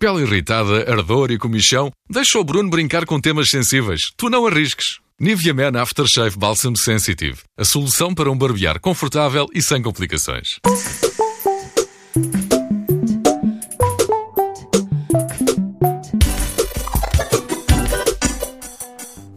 Pele irritada, ardor e comichão, deixa o Bruno brincar com temas sensíveis. Tu não arrisques. Nivea Man Aftershave Balsam Sensitive. A solução para um barbear confortável e sem complicações.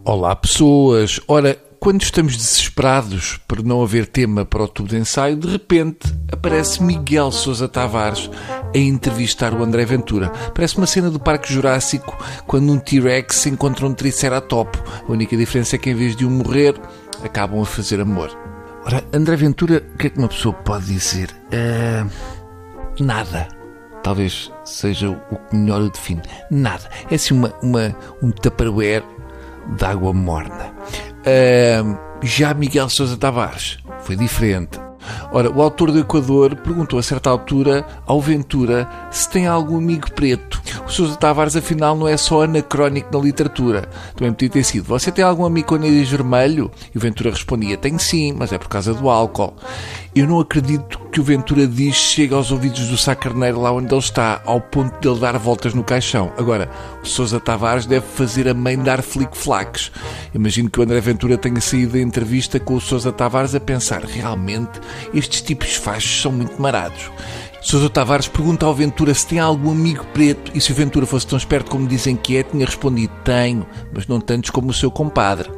Olá pessoas! Ora, quando estamos desesperados por não haver tema para o tubo de ensaio, de repente aparece Miguel Sousa Tavares a entrevistar o André Ventura. Parece uma cena do Parque Jurássico quando um T-Rex encontra um Triceratopo. A única diferença é que em vez de um morrer, acabam a fazer amor. Ora, André Ventura, o que é que uma pessoa pode dizer? Uh, nada. Talvez seja o que melhor o define. Nada. É assim uma, uma, um tupperware de água morna. Já Miguel Sousa Tavares foi diferente. Ora, o autor do Equador perguntou a certa altura ao Ventura se tem algum amigo preto. O Sousa Tavares, afinal, não é só anacrónico na literatura. Também podia ter sido. Você tem algum amigo com nariz vermelho? E o Ventura respondia: Tenho sim, mas é por causa do álcool. Eu não acredito que o Ventura diz chega aos ouvidos do sacarneiro lá onde ele está, ao ponto de ele dar voltas no caixão. Agora, o Sousa Tavares deve fazer a mãe dar flic-flacs. Imagino que o André Ventura tenha saído da entrevista com o Sousa Tavares a pensar: realmente, estes tipos fachos são muito marados. Sousa Tavares pergunta ao Ventura se tem algum amigo preto e se o Ventura fosse tão esperto como dizem que é, tinha respondido: Tenho, mas não tantos como o seu compadre.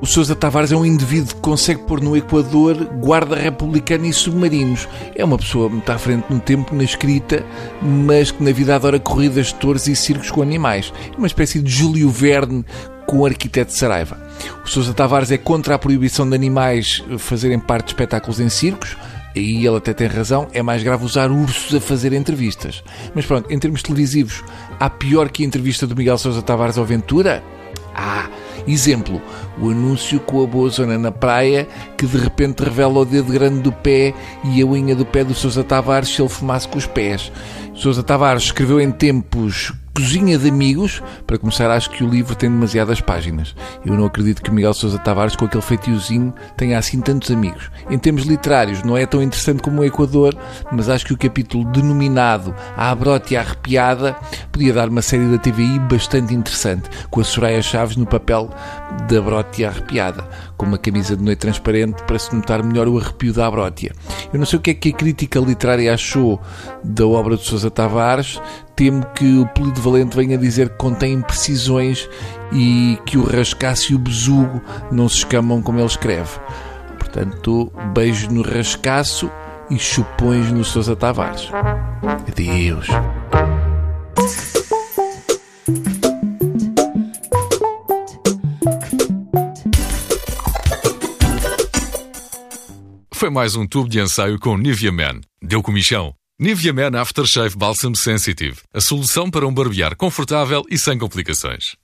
O Sousa Tavares é um indivíduo que consegue pôr no Equador guarda republicana e submarinos. É uma pessoa muito à frente no tempo na escrita, mas que na vida adora corridas de touros e circos com animais. É uma espécie de Júlio Verne com o arquiteto Saraiva. O Sousa Tavares é contra a proibição de animais fazerem parte de espetáculos em circos e ele até tem razão, é mais grave usar ursos a fazer entrevistas. Mas pronto, em termos televisivos, há pior que a entrevista do Miguel Sousa Tavares ao Ventura? Ah, exemplo, o anúncio com a boa zona na praia que de repente revela o dedo grande do pé e a unha do pé do Sousa Tavares se ele fumasse com os pés. Sousa Tavares escreveu em tempos Cozinha de Amigos. Para começar, acho que o livro tem demasiadas páginas. Eu não acredito que Miguel Sousa Tavares, com aquele feitiozinho, tenha assim tantos amigos. Em termos literários, não é tão interessante como o Equador, mas acho que o capítulo denominado A Abrote Arrepiada podia dar uma série da TVI bastante interessante, com a Soraya Chaves no papel da Abrótia Arrepiada, com uma camisa de noite transparente para se notar melhor o arrepio da Abrótia. Eu não sei o que é que a crítica literária achou da obra de Sousa Tavares, temo que o Polido Valente venha dizer que contém imprecisões e que o rascaço e o besugo não se escamam como ele escreve. Portanto, beijo no rascaço e chupões no Sousa Tavares. Adeus. Foi mais um tubo de ensaio com Nivea Man. Deu comichão. Nivea Man Aftershave Balsam Sensitive. A solução para um barbear confortável e sem complicações.